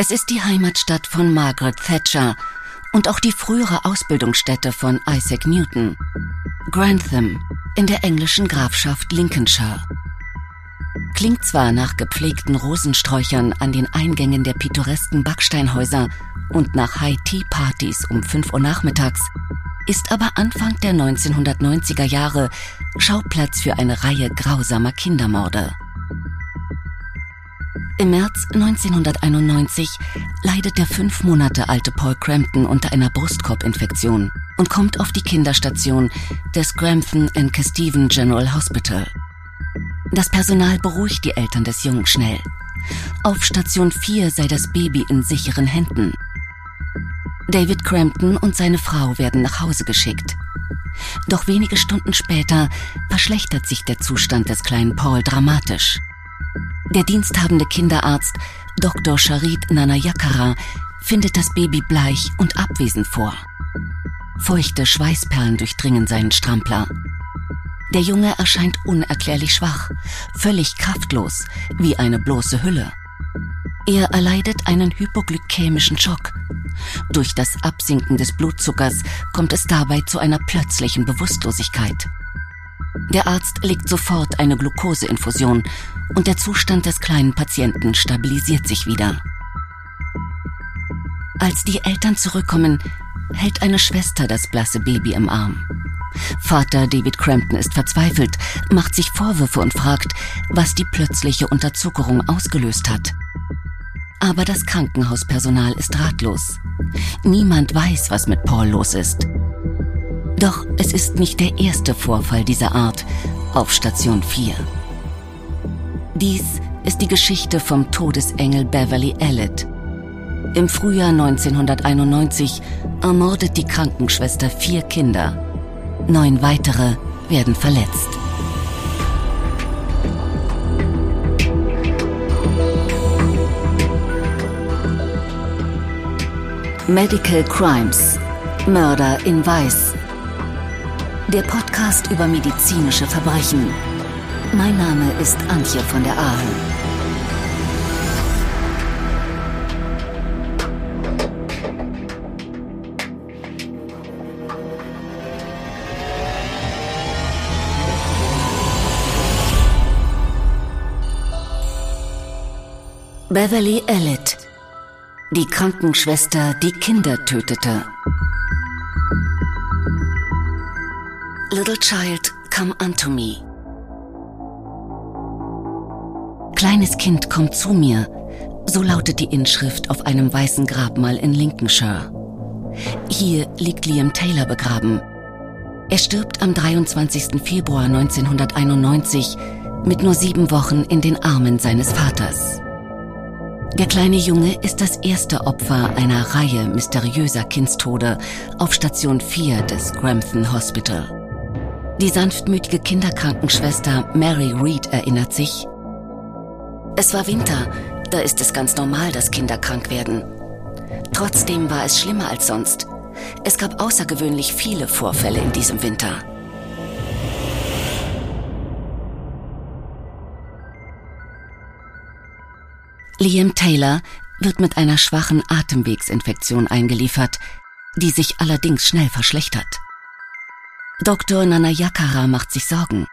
Es ist die Heimatstadt von Margaret Thatcher und auch die frühere Ausbildungsstätte von Isaac Newton. Grantham in der englischen Grafschaft Lincolnshire. Klingt zwar nach gepflegten Rosensträuchern an den Eingängen der pittoresken Backsteinhäuser und nach High-Tea-Partys um 5 Uhr nachmittags, ist aber Anfang der 1990er Jahre Schauplatz für eine Reihe grausamer Kindermorde. Im März 1991 leidet der fünf Monate alte Paul Crampton unter einer Brustkorbinfektion und kommt auf die Kinderstation des Grantham and Kesteven General Hospital. Das Personal beruhigt die Eltern des Jungen schnell. Auf Station 4 sei das Baby in sicheren Händen. David Crampton und seine Frau werden nach Hause geschickt. Doch wenige Stunden später verschlechtert sich der Zustand des kleinen Paul dramatisch. Der diensthabende Kinderarzt Dr. Sharid Nanayakara findet das Baby bleich und abwesend vor. Feuchte Schweißperlen durchdringen seinen Strampler. Der Junge erscheint unerklärlich schwach, völlig kraftlos, wie eine bloße Hülle. Er erleidet einen hypoglykämischen Schock. Durch das Absinken des Blutzuckers kommt es dabei zu einer plötzlichen Bewusstlosigkeit. Der Arzt legt sofort eine Glukoseinfusion und der Zustand des kleinen Patienten stabilisiert sich wieder. Als die Eltern zurückkommen, hält eine Schwester das blasse Baby im Arm. Vater David Crampton ist verzweifelt, macht sich Vorwürfe und fragt, was die plötzliche Unterzuckerung ausgelöst hat. Aber das Krankenhauspersonal ist ratlos. Niemand weiß, was mit Paul los ist. Doch es ist nicht der erste Vorfall dieser Art auf Station 4. Dies ist die Geschichte vom Todesengel Beverly Elliott. Im Frühjahr 1991 ermordet die Krankenschwester vier Kinder. Neun weitere werden verletzt. Medical Crimes Mörder in Weiß. Der Podcast über medizinische Verbrechen. Mein Name ist Antje von der Aalen. Beverly Elliott, die Krankenschwester, die Kinder tötete. Little child, come unto me. Kleines Kind, komm zu mir. So lautet die Inschrift auf einem weißen Grabmal in Lincolnshire. Hier liegt Liam Taylor begraben. Er stirbt am 23. Februar 1991 mit nur sieben Wochen in den Armen seines Vaters. Der kleine Junge ist das erste Opfer einer Reihe mysteriöser Kindstode auf Station 4 des Grantham Hospital. Die sanftmütige Kinderkrankenschwester Mary Reed erinnert sich, es war Winter, da ist es ganz normal, dass Kinder krank werden. Trotzdem war es schlimmer als sonst. Es gab außergewöhnlich viele Vorfälle in diesem Winter. Liam Taylor wird mit einer schwachen Atemwegsinfektion eingeliefert, die sich allerdings schnell verschlechtert. Dr. Nanayakara macht sich Sorgen.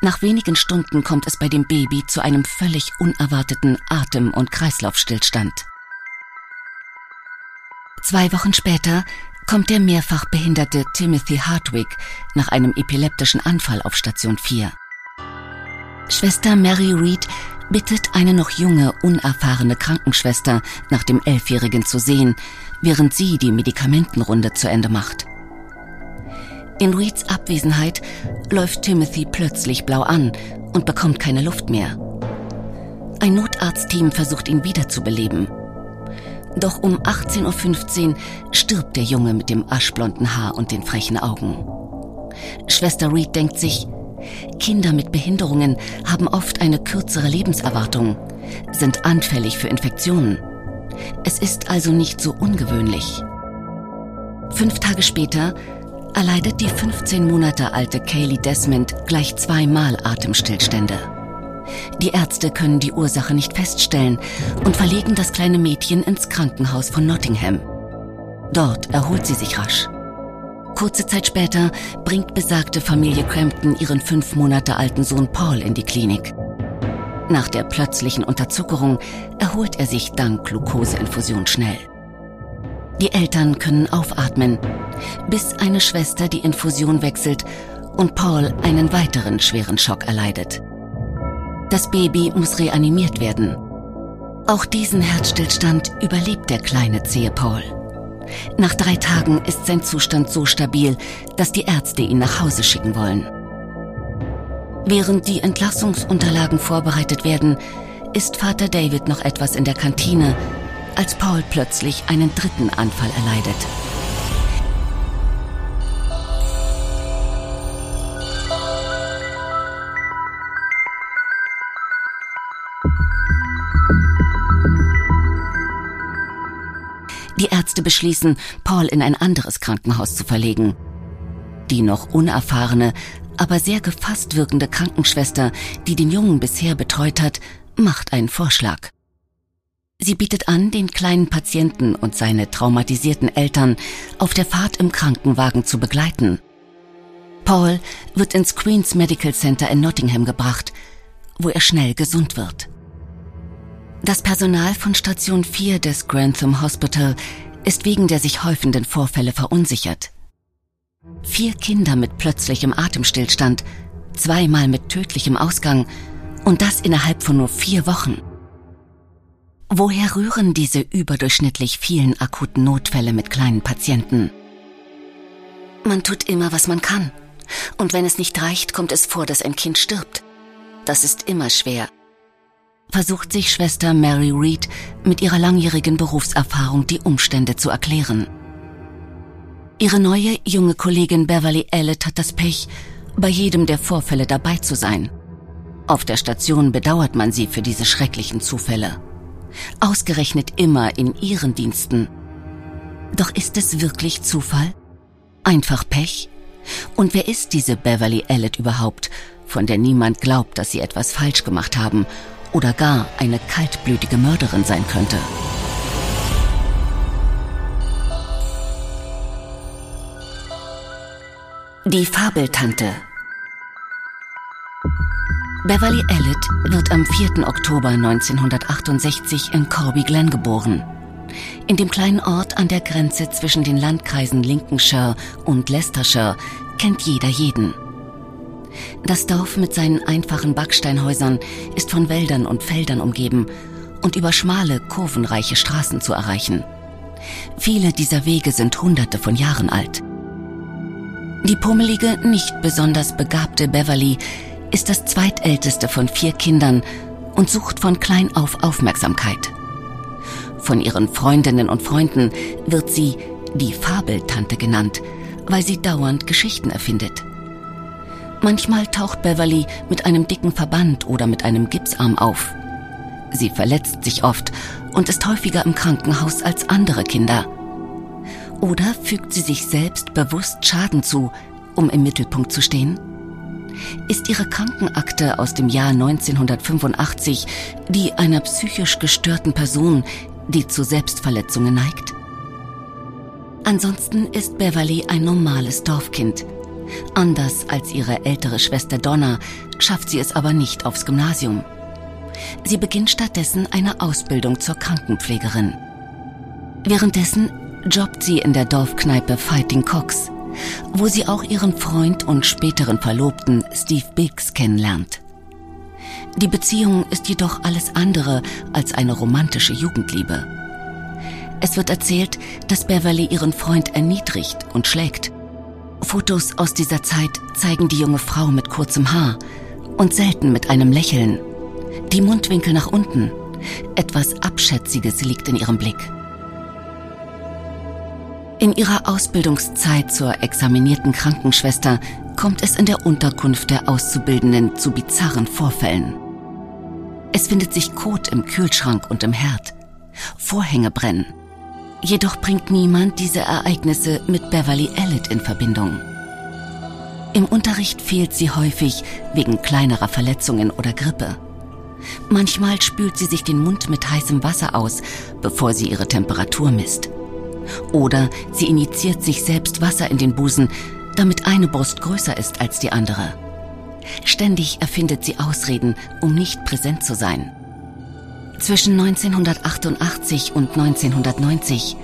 Nach wenigen Stunden kommt es bei dem Baby zu einem völlig unerwarteten Atem- und Kreislaufstillstand. Zwei Wochen später kommt der mehrfach behinderte Timothy Hartwig nach einem epileptischen Anfall auf Station 4. Schwester Mary Reed bittet eine noch junge, unerfahrene Krankenschwester, nach dem Elfjährigen zu sehen, während sie die Medikamentenrunde zu Ende macht. In Reeds Abwesenheit läuft Timothy plötzlich blau an und bekommt keine Luft mehr. Ein Notarztteam versucht ihn wiederzubeleben. Doch um 18.15 Uhr stirbt der Junge mit dem aschblonden Haar und den frechen Augen. Schwester Reed denkt sich, Kinder mit Behinderungen haben oft eine kürzere Lebenserwartung, sind anfällig für Infektionen. Es ist also nicht so ungewöhnlich. Fünf Tage später erleidet die 15 Monate alte Kaylee Desmond gleich zweimal Atemstillstände. Die Ärzte können die Ursache nicht feststellen und verlegen das kleine Mädchen ins Krankenhaus von Nottingham. Dort erholt sie sich rasch. Kurze Zeit später bringt besagte Familie Crampton ihren fünf Monate alten Sohn Paul in die Klinik. Nach der plötzlichen Unterzuckerung erholt er sich dank Glukoseinfusion schnell. Die Eltern können aufatmen, bis eine Schwester die Infusion wechselt und Paul einen weiteren schweren Schock erleidet. Das Baby muss reanimiert werden. Auch diesen Herzstillstand überlebt der kleine zähe Paul. Nach drei Tagen ist sein Zustand so stabil, dass die Ärzte ihn nach Hause schicken wollen. Während die Entlassungsunterlagen vorbereitet werden, ist Vater David noch etwas in der Kantine, als Paul plötzlich einen dritten Anfall erleidet. Die Ärzte beschließen, Paul in ein anderes Krankenhaus zu verlegen. Die noch unerfahrene, aber sehr gefasst wirkende Krankenschwester, die den Jungen bisher betreut hat, macht einen Vorschlag. Sie bietet an, den kleinen Patienten und seine traumatisierten Eltern auf der Fahrt im Krankenwagen zu begleiten. Paul wird ins Queen's Medical Center in Nottingham gebracht, wo er schnell gesund wird. Das Personal von Station 4 des Grantham Hospital ist wegen der sich häufenden Vorfälle verunsichert. Vier Kinder mit plötzlichem Atemstillstand, zweimal mit tödlichem Ausgang und das innerhalb von nur vier Wochen. Woher rühren diese überdurchschnittlich vielen akuten Notfälle mit kleinen Patienten? Man tut immer, was man kann. Und wenn es nicht reicht, kommt es vor, dass ein Kind stirbt. Das ist immer schwer, versucht sich Schwester Mary Reed mit ihrer langjährigen Berufserfahrung die Umstände zu erklären. Ihre neue junge Kollegin Beverly Elliott hat das Pech, bei jedem der Vorfälle dabei zu sein. Auf der Station bedauert man sie für diese schrecklichen Zufälle. Ausgerechnet immer in ihren Diensten. Doch ist es wirklich Zufall? Einfach Pech? Und wer ist diese Beverly Elliott überhaupt, von der niemand glaubt, dass sie etwas falsch gemacht haben oder gar eine kaltblütige Mörderin sein könnte. Die Fabeltante Beverly Elliott wird am 4. Oktober 1968 in Corby Glen geboren. In dem kleinen Ort an der Grenze zwischen den Landkreisen Lincolnshire und Leicestershire kennt jeder jeden. Das Dorf mit seinen einfachen Backsteinhäusern ist von Wäldern und Feldern umgeben und über schmale, kurvenreiche Straßen zu erreichen. Viele dieser Wege sind hunderte von Jahren alt. Die pummelige, nicht besonders begabte Beverly ist das zweitälteste von vier Kindern und sucht von klein auf Aufmerksamkeit. Von ihren Freundinnen und Freunden wird sie die Fabeltante genannt, weil sie dauernd Geschichten erfindet. Manchmal taucht Beverly mit einem dicken Verband oder mit einem Gipsarm auf. Sie verletzt sich oft und ist häufiger im Krankenhaus als andere Kinder. Oder fügt sie sich selbst bewusst Schaden zu, um im Mittelpunkt zu stehen? Ist ihre Krankenakte aus dem Jahr 1985 die einer psychisch gestörten Person, die zu Selbstverletzungen neigt? Ansonsten ist Beverly ein normales Dorfkind – Anders als ihre ältere Schwester Donna schafft sie es aber nicht aufs Gymnasium. Sie beginnt stattdessen eine Ausbildung zur Krankenpflegerin. Währenddessen jobbt sie in der Dorfkneipe Fighting Cox, wo sie auch ihren Freund und späteren Verlobten Steve Biggs kennenlernt. Die Beziehung ist jedoch alles andere als eine romantische Jugendliebe. Es wird erzählt, dass Beverly ihren Freund erniedrigt und schlägt Fotos aus dieser Zeit zeigen die junge Frau mit kurzem Haar und selten mit einem Lächeln. Die Mundwinkel nach unten. Etwas Abschätziges liegt in ihrem Blick. In ihrer Ausbildungszeit zur examinierten Krankenschwester kommt es in der Unterkunft der Auszubildenden zu bizarren Vorfällen. Es findet sich Kot im Kühlschrank und im Herd. Vorhänge brennen. Jedoch bringt niemand diese Ereignisse mit Beverly Elliott in Verbindung. Im Unterricht fehlt sie häufig wegen kleinerer Verletzungen oder Grippe. Manchmal spült sie sich den Mund mit heißem Wasser aus, bevor sie ihre Temperatur misst. Oder sie injiziert sich selbst Wasser in den Busen, damit eine Brust größer ist als die andere. Ständig erfindet sie Ausreden, um nicht präsent zu sein. Zwischen 1988 und 1990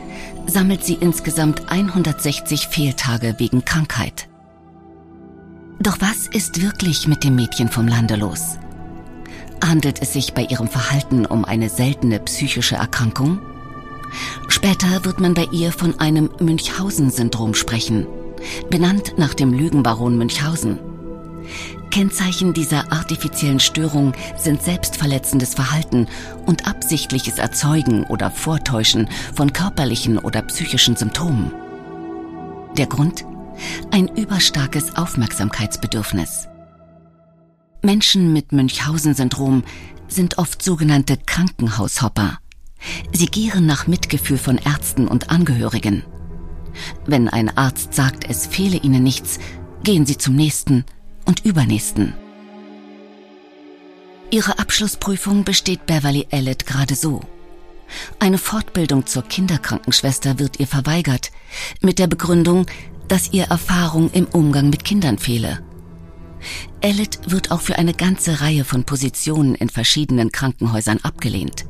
sammelt sie insgesamt 160 Fehltage wegen Krankheit. Doch was ist wirklich mit dem Mädchen vom Lande los? Handelt es sich bei ihrem Verhalten um eine seltene psychische Erkrankung? Später wird man bei ihr von einem Münchhausen-Syndrom sprechen, benannt nach dem Lügenbaron Münchhausen. Kennzeichen dieser artifiziellen Störung sind selbstverletzendes Verhalten und absichtliches Erzeugen oder Vortäuschen von körperlichen oder psychischen Symptomen. Der Grund? Ein überstarkes Aufmerksamkeitsbedürfnis. Menschen mit Münchhausen-Syndrom sind oft sogenannte Krankenhaushopper. Sie gieren nach Mitgefühl von Ärzten und Angehörigen. Wenn ein Arzt sagt, es fehle ihnen nichts, gehen sie zum nächsten und übernächsten. Ihre Abschlussprüfung besteht Beverly Elliott gerade so. Eine Fortbildung zur Kinderkrankenschwester wird ihr verweigert, mit der Begründung, dass ihr Erfahrung im Umgang mit Kindern fehle. Elliot wird auch für eine ganze Reihe von Positionen in verschiedenen Krankenhäusern abgelehnt.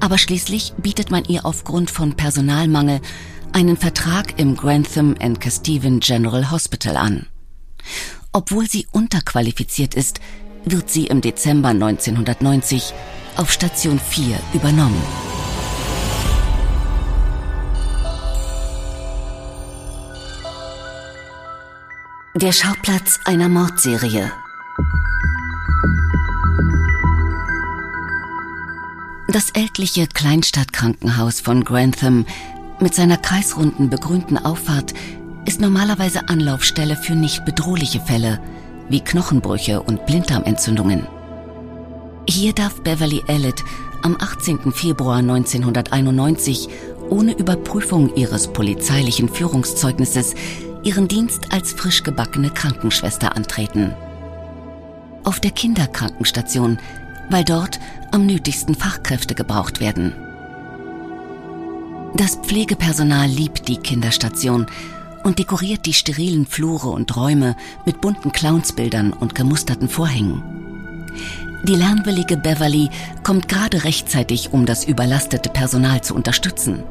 Aber schließlich bietet man ihr aufgrund von Personalmangel einen Vertrag im Grantham and Kesteven General Hospital an. Obwohl sie unterqualifiziert ist, wird sie im Dezember 1990 auf Station 4 übernommen. Der Schauplatz einer Mordserie. Das ältliche Kleinstadtkrankenhaus von Grantham mit seiner kreisrunden begrünten Auffahrt ist normalerweise Anlaufstelle für nicht bedrohliche Fälle wie Knochenbrüche und Blinddarmentzündungen. Hier darf Beverly Elliott am 18. Februar 1991 ohne Überprüfung ihres polizeilichen Führungszeugnisses ihren Dienst als frisch gebackene Krankenschwester antreten. Auf der Kinderkrankenstation, weil dort am nötigsten Fachkräfte gebraucht werden. Das Pflegepersonal liebt die Kinderstation und dekoriert die sterilen Flure und Räume mit bunten Clownsbildern und gemusterten Vorhängen. Die lernwillige Beverly kommt gerade rechtzeitig, um das überlastete Personal zu unterstützen.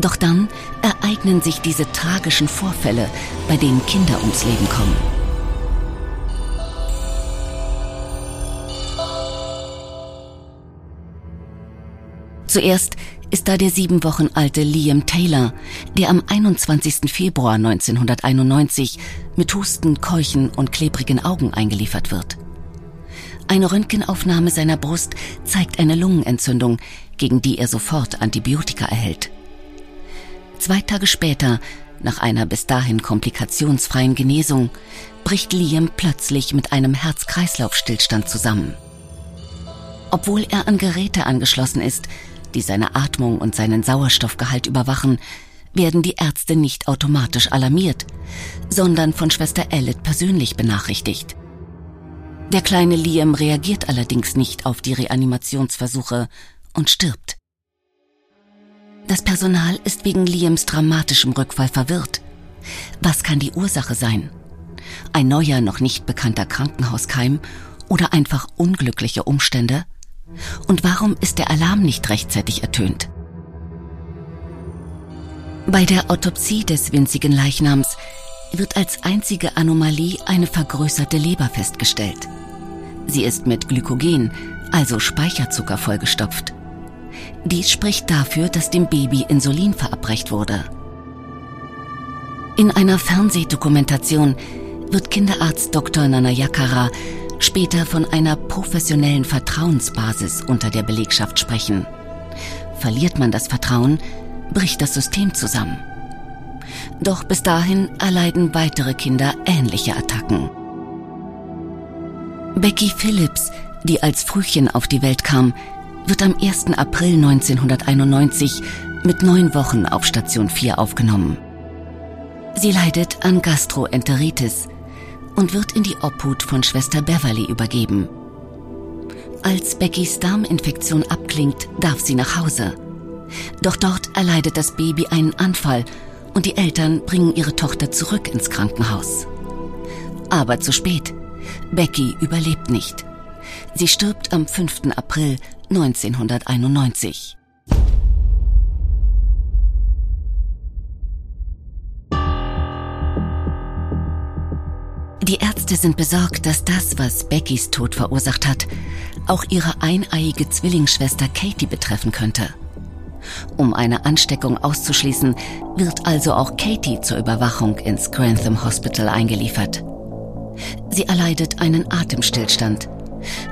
Doch dann ereignen sich diese tragischen Vorfälle, bei denen Kinder ums Leben kommen. Zuerst ist da der sieben Wochen alte Liam Taylor, der am 21. Februar 1991 mit Husten, Keuchen und klebrigen Augen eingeliefert wird. Eine Röntgenaufnahme seiner Brust zeigt eine Lungenentzündung, gegen die er sofort Antibiotika erhält. Zwei Tage später, nach einer bis dahin komplikationsfreien Genesung, bricht Liam plötzlich mit einem Herz-Kreislauf-Stillstand zusammen. Obwohl er an Geräte angeschlossen ist, die seine Atmung und seinen Sauerstoffgehalt überwachen, werden die Ärzte nicht automatisch alarmiert, sondern von Schwester Elliot persönlich benachrichtigt. Der kleine Liam reagiert allerdings nicht auf die Reanimationsversuche und stirbt. Das Personal ist wegen Liams dramatischem Rückfall verwirrt. Was kann die Ursache sein? Ein neuer, noch nicht bekannter Krankenhauskeim oder einfach unglückliche Umstände? Und warum ist der Alarm nicht rechtzeitig ertönt? Bei der Autopsie des winzigen Leichnams wird als einzige Anomalie eine vergrößerte Leber festgestellt. Sie ist mit Glykogen, also Speicherzucker, vollgestopft. Dies spricht dafür, dass dem Baby Insulin verabreicht wurde. In einer Fernsehdokumentation wird Kinderarzt Dr. Nanayakara später von einer professionellen Vertrauensbasis unter der Belegschaft sprechen. Verliert man das Vertrauen, bricht das System zusammen. Doch bis dahin erleiden weitere Kinder ähnliche Attacken. Becky Phillips, die als Frühchen auf die Welt kam, wird am 1. April 1991 mit neun Wochen auf Station 4 aufgenommen. Sie leidet an Gastroenteritis und wird in die Obhut von Schwester Beverly übergeben. Als Beckys Darminfektion abklingt, darf sie nach Hause. Doch dort erleidet das Baby einen Anfall und die Eltern bringen ihre Tochter zurück ins Krankenhaus. Aber zu spät. Becky überlebt nicht. Sie stirbt am 5. April 1991. Die Ärzte sind besorgt, dass das, was Beckys Tod verursacht hat, auch ihre eineiige Zwillingsschwester Katie betreffen könnte. Um eine Ansteckung auszuschließen, wird also auch Katie zur Überwachung ins Grantham Hospital eingeliefert. Sie erleidet einen Atemstillstand.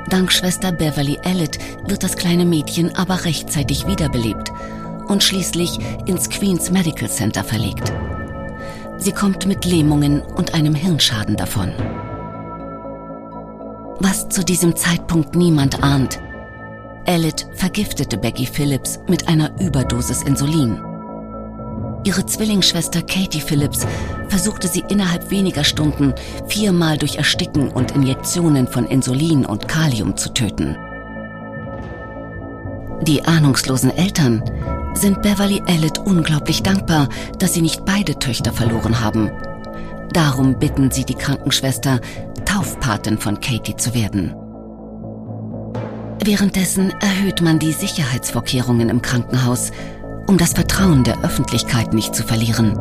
Dank Schwester Beverly Elliot wird das kleine Mädchen aber rechtzeitig wiederbelebt und schließlich ins Queen's Medical Center verlegt. Sie kommt mit Lähmungen und einem Hirnschaden davon. Was zu diesem Zeitpunkt niemand ahnt, Elliot vergiftete Becky Phillips mit einer Überdosis Insulin. Ihre Zwillingsschwester Katie Phillips versuchte sie innerhalb weniger Stunden viermal durch Ersticken und Injektionen von Insulin und Kalium zu töten. Die ahnungslosen Eltern sind Beverly Elliot unglaublich dankbar, dass sie nicht beide Töchter verloren haben. Darum bitten sie die Krankenschwester, Taufpatin von Katie zu werden. Währenddessen erhöht man die Sicherheitsvorkehrungen im Krankenhaus um das Vertrauen der Öffentlichkeit nicht zu verlieren.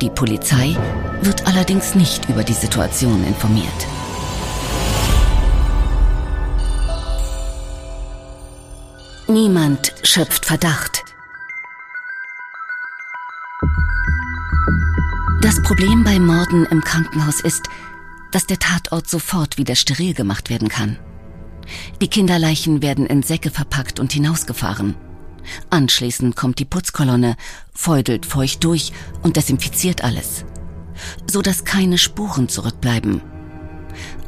Die Polizei wird allerdings nicht über die Situation informiert. Niemand schöpft Verdacht. Das Problem bei Morden im Krankenhaus ist, dass der Tatort sofort wieder steril gemacht werden kann. Die Kinderleichen werden in Säcke verpackt und hinausgefahren. Anschließend kommt die Putzkolonne, feudelt feucht durch und desinfiziert alles, so dass keine Spuren zurückbleiben.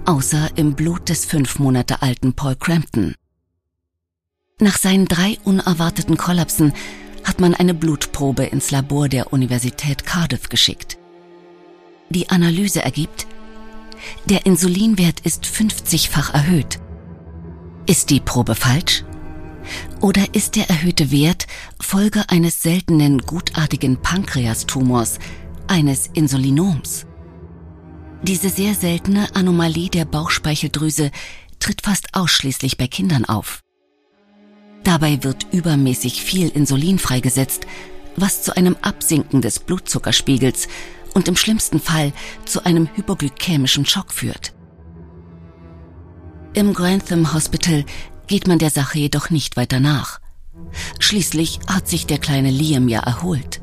Außer im Blut des fünf Monate alten Paul Crampton. Nach seinen drei unerwarteten Kollapsen hat man eine Blutprobe ins Labor der Universität Cardiff geschickt. Die Analyse ergibt, der Insulinwert ist 50-fach erhöht. Ist die Probe falsch? Oder ist der erhöhte Wert Folge eines seltenen gutartigen Pankreastumors, eines Insulinoms? Diese sehr seltene Anomalie der Bauchspeicheldrüse tritt fast ausschließlich bei Kindern auf. Dabei wird übermäßig viel Insulin freigesetzt, was zu einem Absinken des Blutzuckerspiegels und im schlimmsten Fall zu einem hypoglykämischen Schock führt. Im Grantham Hospital geht man der Sache jedoch nicht weiter nach. Schließlich hat sich der kleine Liam ja erholt.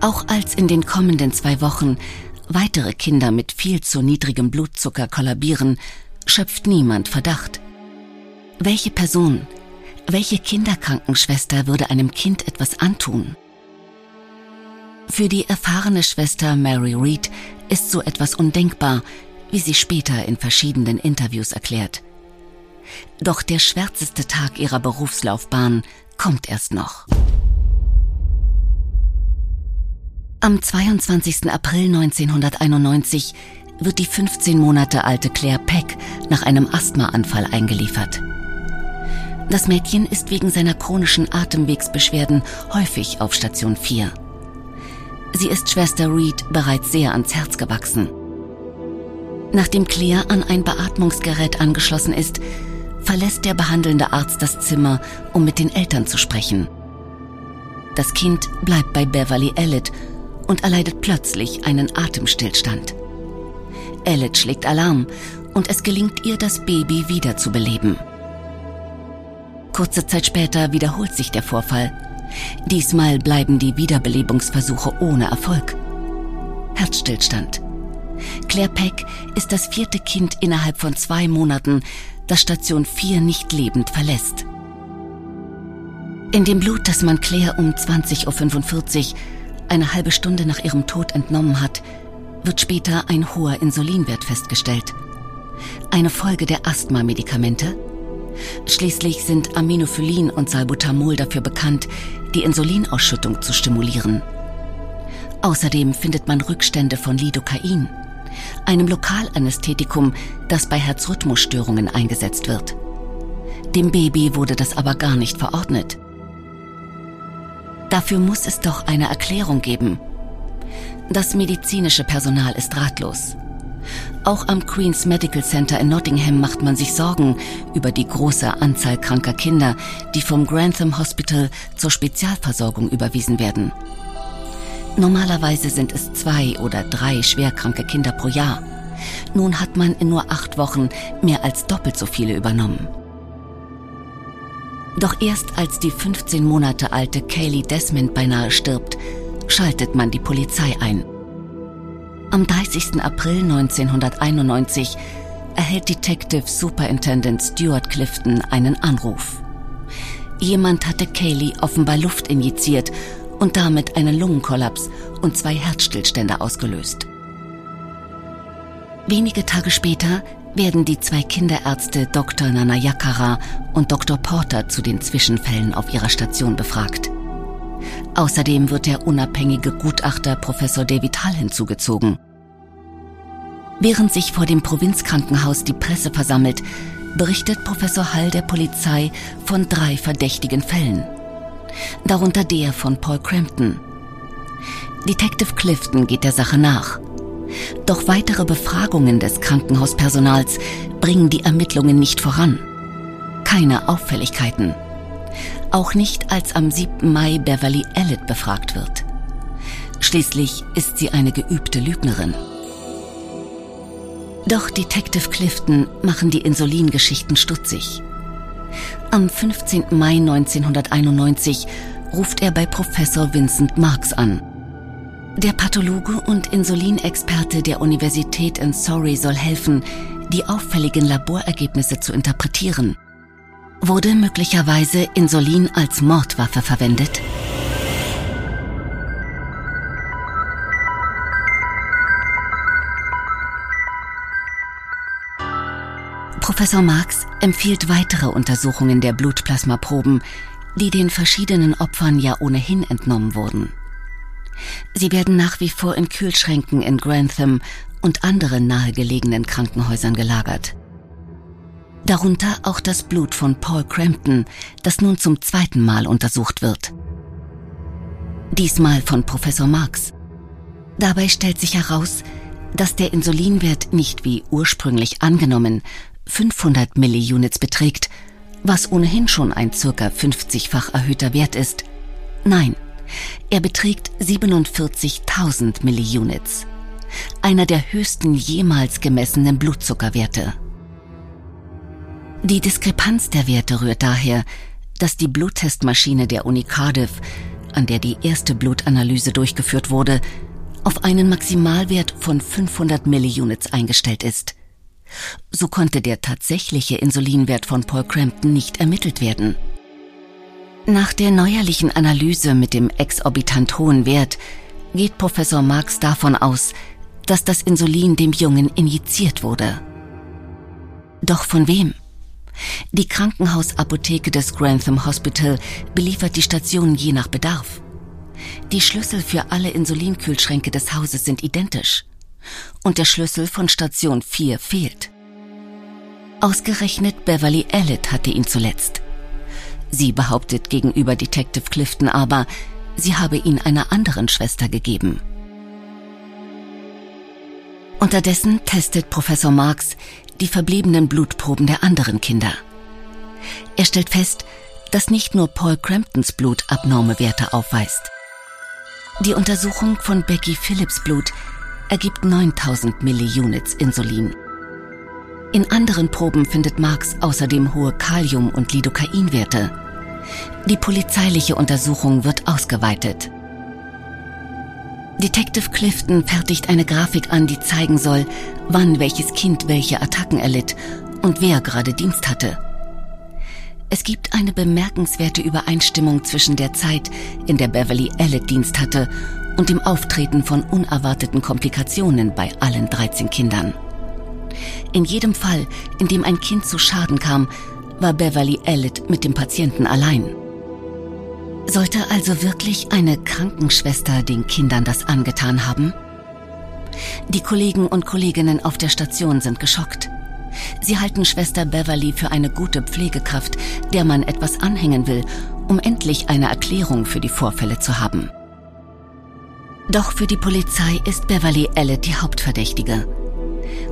Auch als in den kommenden zwei Wochen weitere Kinder mit viel zu niedrigem Blutzucker kollabieren, schöpft niemand Verdacht. Welche Person, welche Kinderkrankenschwester würde einem Kind etwas antun? Für die erfahrene Schwester Mary Reed ist so etwas undenkbar, wie sie später in verschiedenen Interviews erklärt. Doch der schwärzeste Tag ihrer Berufslaufbahn kommt erst noch. Am 22. April 1991 wird die 15 Monate alte Claire Peck nach einem Asthmaanfall eingeliefert. Das Mädchen ist wegen seiner chronischen Atemwegsbeschwerden häufig auf Station 4. Sie ist Schwester Reed bereits sehr ans Herz gewachsen. Nachdem Claire an ein Beatmungsgerät angeschlossen ist, verlässt der behandelnde Arzt das Zimmer, um mit den Eltern zu sprechen. Das Kind bleibt bei Beverly Elliot und erleidet plötzlich einen Atemstillstand. Elliot schlägt Alarm und es gelingt ihr, das Baby wiederzubeleben. Kurze Zeit später wiederholt sich der Vorfall. Diesmal bleiben die Wiederbelebungsversuche ohne Erfolg. Herzstillstand. Claire Peck ist das vierte Kind innerhalb von zwei Monaten, das Station 4 nicht lebend verlässt. In dem Blut, das man Claire um 20.45 Uhr, eine halbe Stunde nach ihrem Tod entnommen hat, wird später ein hoher Insulinwert festgestellt. Eine Folge der Asthma-Medikamente? Schließlich sind Aminophyllin und Salbutamol dafür bekannt, die Insulinausschüttung zu stimulieren. Außerdem findet man Rückstände von Lidocain, einem Lokalanästhetikum, das bei Herzrhythmusstörungen eingesetzt wird. Dem Baby wurde das aber gar nicht verordnet. Dafür muss es doch eine Erklärung geben. Das medizinische Personal ist ratlos. Auch am Queen's Medical Center in Nottingham macht man sich Sorgen über die große Anzahl kranker Kinder, die vom Grantham Hospital zur Spezialversorgung überwiesen werden. Normalerweise sind es zwei oder drei schwerkranke Kinder pro Jahr. Nun hat man in nur acht Wochen mehr als doppelt so viele übernommen. Doch erst als die 15 Monate alte Kaylee Desmond beinahe stirbt, schaltet man die Polizei ein. Am 30. April 1991 erhält Detective Superintendent Stuart Clifton einen Anruf. Jemand hatte Kaylee offenbar Luft injiziert und damit einen Lungenkollaps und zwei Herzstillstände ausgelöst. Wenige Tage später werden die zwei Kinderärzte Dr. Nanayakara und Dr. Porter zu den Zwischenfällen auf ihrer Station befragt. Außerdem wird der unabhängige Gutachter Professor David Hall hinzugezogen. Während sich vor dem Provinzkrankenhaus die Presse versammelt, berichtet Professor Hall der Polizei von drei verdächtigen Fällen. Darunter der von Paul Crampton. Detective Clifton geht der Sache nach. Doch weitere Befragungen des Krankenhauspersonals bringen die Ermittlungen nicht voran. Keine Auffälligkeiten. Auch nicht, als am 7. Mai Beverly Elliott befragt wird. Schließlich ist sie eine geübte Lügnerin. Doch Detective Clifton machen die Insulingeschichten stutzig. Am 15. Mai 1991 ruft er bei Professor Vincent Marks an. Der Pathologe und Insulinexperte der Universität in Surrey soll helfen, die auffälligen Laborergebnisse zu interpretieren. Wurde möglicherweise Insulin als Mordwaffe verwendet? Professor Marx empfiehlt weitere Untersuchungen der Blutplasmaproben, die den verschiedenen Opfern ja ohnehin entnommen wurden. Sie werden nach wie vor in Kühlschränken in Grantham und anderen nahegelegenen Krankenhäusern gelagert. Darunter auch das Blut von Paul Crampton, das nun zum zweiten Mal untersucht wird. Diesmal von Professor Marx. Dabei stellt sich heraus, dass der Insulinwert nicht wie ursprünglich angenommen 500 Milliunits beträgt, was ohnehin schon ein circa 50-fach erhöhter Wert ist. Nein, er beträgt 47.000 Milliunits, einer der höchsten jemals gemessenen Blutzuckerwerte. Die Diskrepanz der Werte rührt daher, dass die Bluttestmaschine der Uni Cardiff, an der die erste Blutanalyse durchgeführt wurde, auf einen Maximalwert von 500 Milliunits eingestellt ist. So konnte der tatsächliche Insulinwert von Paul Crampton nicht ermittelt werden. Nach der neuerlichen Analyse mit dem exorbitant hohen Wert geht Professor Marx davon aus, dass das Insulin dem Jungen injiziert wurde. Doch von wem? Die Krankenhausapotheke des Grantham Hospital beliefert die Station je nach Bedarf. Die Schlüssel für alle Insulinkühlschränke des Hauses sind identisch und der Schlüssel von Station 4 fehlt. Ausgerechnet Beverly Elliott hatte ihn zuletzt. Sie behauptet gegenüber Detective Clifton aber, sie habe ihn einer anderen Schwester gegeben. Unterdessen testet Professor Marx die verbliebenen Blutproben der anderen Kinder. Er stellt fest, dass nicht nur Paul Cramptons Blut abnorme Werte aufweist. Die Untersuchung von Becky Phillips Blut ergibt 9000 Milliunits Insulin. In anderen Proben findet Marx außerdem hohe Kalium- und Lidocainwerte. Die polizeiliche Untersuchung wird ausgeweitet. Detective Clifton fertigt eine Grafik an, die zeigen soll, wann welches Kind welche Attacken erlitt und wer gerade Dienst hatte. Es gibt eine bemerkenswerte Übereinstimmung zwischen der Zeit, in der Beverly Elliot Dienst hatte, und dem Auftreten von unerwarteten Komplikationen bei allen 13 Kindern. In jedem Fall, in dem ein Kind zu Schaden kam, war Beverly Elliot mit dem Patienten allein. Sollte also wirklich eine Krankenschwester den Kindern das angetan haben? Die Kollegen und Kolleginnen auf der Station sind geschockt. Sie halten Schwester Beverly für eine gute Pflegekraft, der man etwas anhängen will, um endlich eine Erklärung für die Vorfälle zu haben. Doch für die Polizei ist Beverly Elliott die Hauptverdächtige.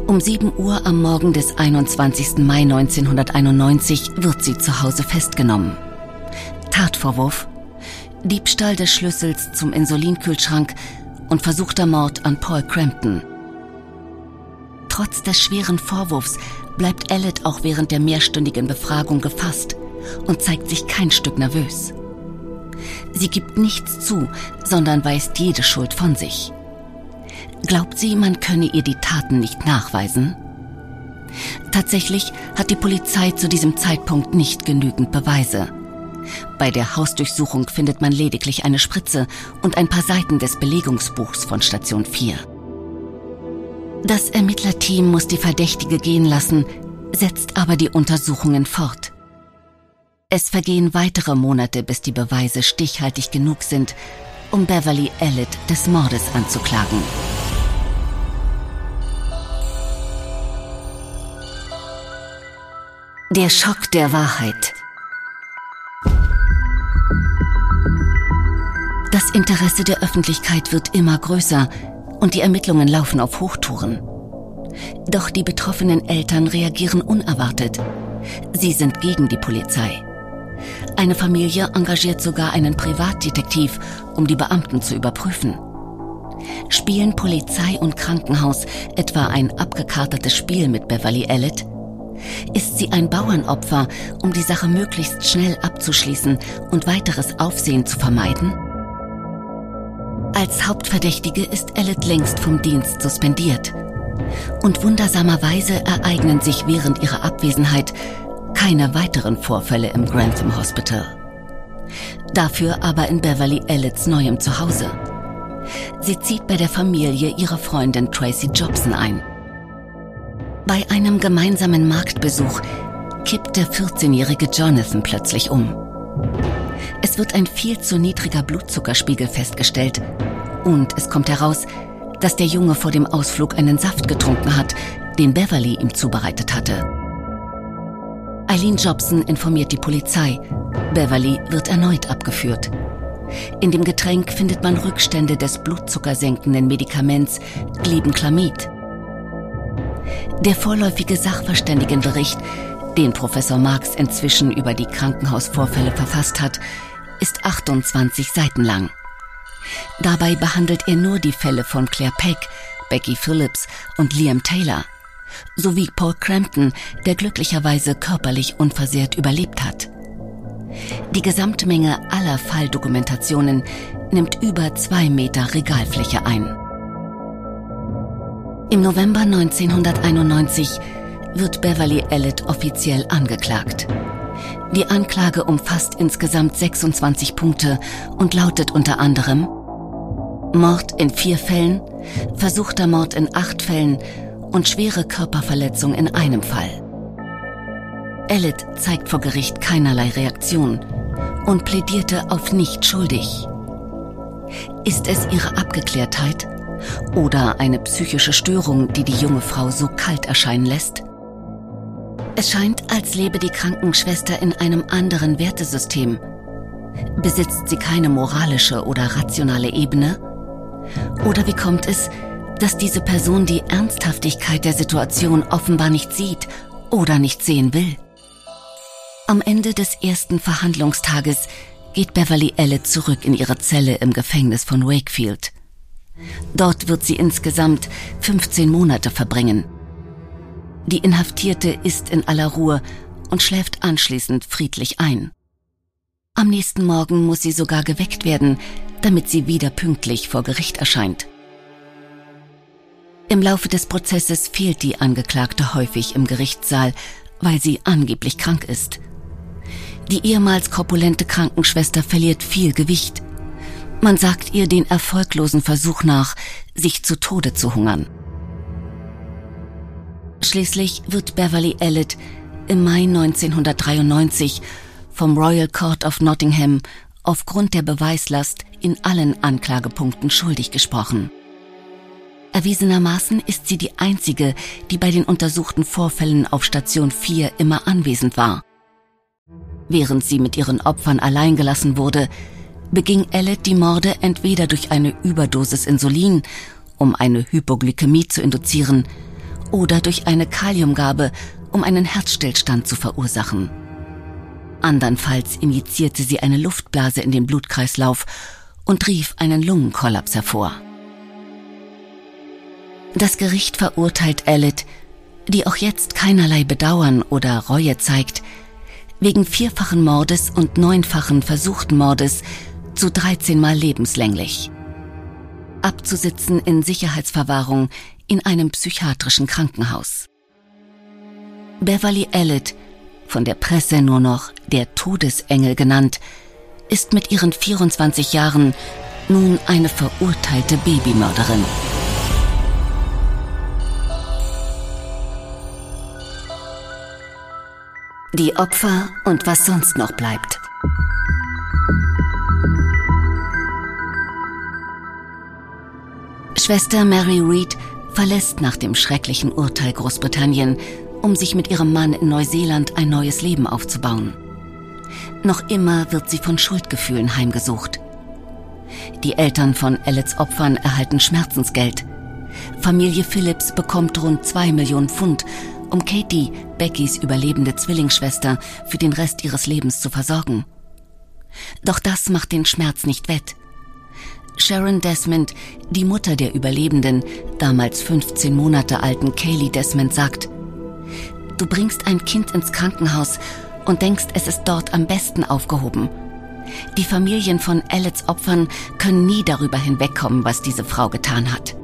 Um 7 Uhr am Morgen des 21. Mai 1991 wird sie zu Hause festgenommen. Tatvorwurf Diebstahl des Schlüssels zum Insulinkühlschrank und versuchter Mord an Paul Crampton. Trotz des schweren Vorwurfs bleibt Elliot auch während der mehrstündigen Befragung gefasst und zeigt sich kein Stück nervös. Sie gibt nichts zu, sondern weist jede Schuld von sich. Glaubt sie, man könne ihr die Taten nicht nachweisen? Tatsächlich hat die Polizei zu diesem Zeitpunkt nicht genügend Beweise. Bei der Hausdurchsuchung findet man lediglich eine Spritze und ein paar Seiten des Belegungsbuchs von Station 4. Das Ermittlerteam muss die Verdächtige gehen lassen, setzt aber die Untersuchungen fort. Es vergehen weitere Monate, bis die Beweise stichhaltig genug sind, um Beverly Elliott des Mordes anzuklagen. Der Schock der Wahrheit. Das Interesse der Öffentlichkeit wird immer größer und die Ermittlungen laufen auf Hochtouren. Doch die betroffenen Eltern reagieren unerwartet. Sie sind gegen die Polizei. Eine Familie engagiert sogar einen Privatdetektiv, um die Beamten zu überprüfen. Spielen Polizei und Krankenhaus etwa ein abgekartetes Spiel mit Beverly Elliott? Ist sie ein Bauernopfer, um die Sache möglichst schnell abzuschließen und weiteres Aufsehen zu vermeiden? Als Hauptverdächtige ist Elliot längst vom Dienst suspendiert. Und wundersamerweise ereignen sich während ihrer Abwesenheit keine weiteren Vorfälle im Grantham Hospital. Dafür aber in Beverly Elliots neuem Zuhause. Sie zieht bei der Familie ihrer Freundin Tracy Jobson ein. Bei einem gemeinsamen Marktbesuch kippt der 14-jährige Jonathan plötzlich um. Es wird ein viel zu niedriger Blutzuckerspiegel festgestellt und es kommt heraus, dass der Junge vor dem Ausflug einen Saft getrunken hat, den Beverly ihm zubereitet hatte. Eileen Jobson informiert die Polizei. Beverly wird erneut abgeführt. In dem Getränk findet man Rückstände des blutzuckersenkenden Medikaments Glibenclamid. Der vorläufige Sachverständigenbericht, den Professor Marx inzwischen über die Krankenhausvorfälle verfasst hat, ist 28 Seiten lang. Dabei behandelt er nur die Fälle von Claire Peck, Becky Phillips und Liam Taylor sowie Paul Crampton, der glücklicherweise körperlich unversehrt überlebt hat. Die Gesamtmenge aller Falldokumentationen nimmt über zwei Meter Regalfläche ein. Im November 1991 wird Beverly Elliott offiziell angeklagt. Die Anklage umfasst insgesamt 26 Punkte und lautet unter anderem Mord in vier Fällen, versuchter Mord in acht Fällen und schwere Körperverletzung in einem Fall. Elliot zeigt vor Gericht keinerlei Reaktion und plädierte auf nicht schuldig. Ist es ihre Abgeklärtheit oder eine psychische Störung, die die junge Frau so kalt erscheinen lässt? Es scheint, als lebe die Krankenschwester in einem anderen Wertesystem. Besitzt sie keine moralische oder rationale Ebene? Oder wie kommt es, dass diese Person die Ernsthaftigkeit der Situation offenbar nicht sieht oder nicht sehen will? Am Ende des ersten Verhandlungstages geht Beverly Elle zurück in ihre Zelle im Gefängnis von Wakefield. Dort wird sie insgesamt 15 Monate verbringen. Die Inhaftierte ist in aller Ruhe und schläft anschließend friedlich ein. Am nächsten Morgen muss sie sogar geweckt werden, damit sie wieder pünktlich vor Gericht erscheint. Im Laufe des Prozesses fehlt die Angeklagte häufig im Gerichtssaal, weil sie angeblich krank ist. Die ehemals korpulente Krankenschwester verliert viel Gewicht. Man sagt ihr den erfolglosen Versuch nach, sich zu Tode zu hungern. Schließlich wird Beverly Elliott im Mai 1993 vom Royal Court of Nottingham aufgrund der Beweislast in allen Anklagepunkten schuldig gesprochen. Erwiesenermaßen ist sie die einzige, die bei den untersuchten Vorfällen auf Station 4 immer anwesend war. Während sie mit ihren Opfern allein gelassen wurde, beging Ellet die Morde entweder durch eine Überdosis Insulin, um eine Hypoglykämie zu induzieren, oder durch eine Kaliumgabe, um einen Herzstillstand zu verursachen. Andernfalls injizierte sie eine Luftblase in den Blutkreislauf und rief einen Lungenkollaps hervor. Das Gericht verurteilt Ellet, die auch jetzt keinerlei Bedauern oder Reue zeigt, wegen vierfachen Mordes und neunfachen versuchten Mordes zu 13 Mal lebenslänglich. Abzusitzen in Sicherheitsverwahrung in einem psychiatrischen Krankenhaus. Beverly Elliott, von der Presse nur noch der Todesengel genannt, ist mit ihren 24 Jahren nun eine verurteilte Babymörderin. Die Opfer und was sonst noch bleibt. Schwester Mary Reed verlässt nach dem schrecklichen Urteil Großbritannien, um sich mit ihrem Mann in Neuseeland ein neues Leben aufzubauen. Noch immer wird sie von Schuldgefühlen heimgesucht. Die Eltern von Ellets Opfern erhalten Schmerzensgeld. Familie Phillips bekommt rund zwei Millionen Pfund, um Katie, Beckys überlebende Zwillingsschwester, für den Rest ihres Lebens zu versorgen. Doch das macht den Schmerz nicht wett. Sharon Desmond, die Mutter der Überlebenden, damals 15 Monate alten Kaylee Desmond, sagt, Du bringst ein Kind ins Krankenhaus und denkst, es ist dort am besten aufgehoben. Die Familien von Ellets Opfern können nie darüber hinwegkommen, was diese Frau getan hat.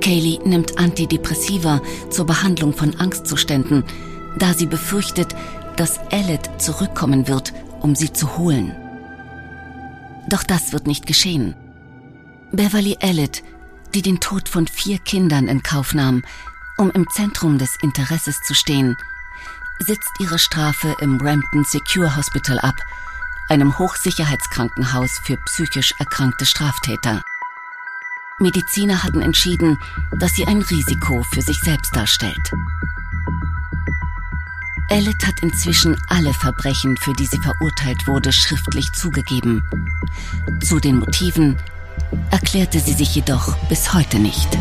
Kaylee nimmt Antidepressiva zur Behandlung von Angstzuständen, da sie befürchtet, dass Ellet zurückkommen wird, um sie zu holen. Doch das wird nicht geschehen. Beverly Elliott, die den Tod von vier Kindern in Kauf nahm, um im Zentrum des Interesses zu stehen, sitzt ihre Strafe im Rampton Secure Hospital ab, einem Hochsicherheitskrankenhaus für psychisch erkrankte Straftäter. Mediziner hatten entschieden, dass sie ein Risiko für sich selbst darstellt. Elliot hat inzwischen alle Verbrechen, für die sie verurteilt wurde, schriftlich zugegeben. Zu den Motiven erklärte sie sich jedoch bis heute nicht.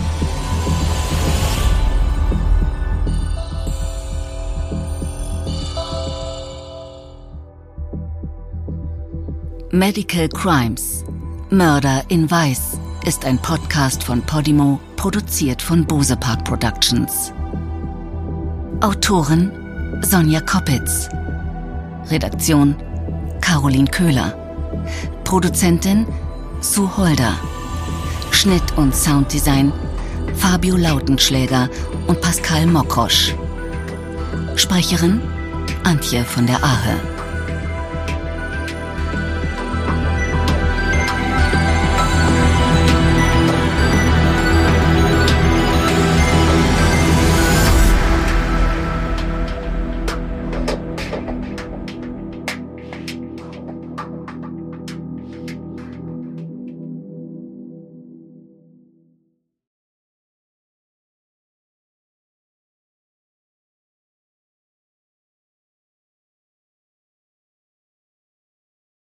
Medical Crimes Mörder in Weiß ist ein Podcast von Podimo, produziert von Bose Park Productions. Autorin Sonja Koppitz. Redaktion Caroline Köhler. Produzentin Sue Holder. Schnitt und Sounddesign Fabio Lautenschläger und Pascal Mokrosch. Sprecherin Antje von der Ahe.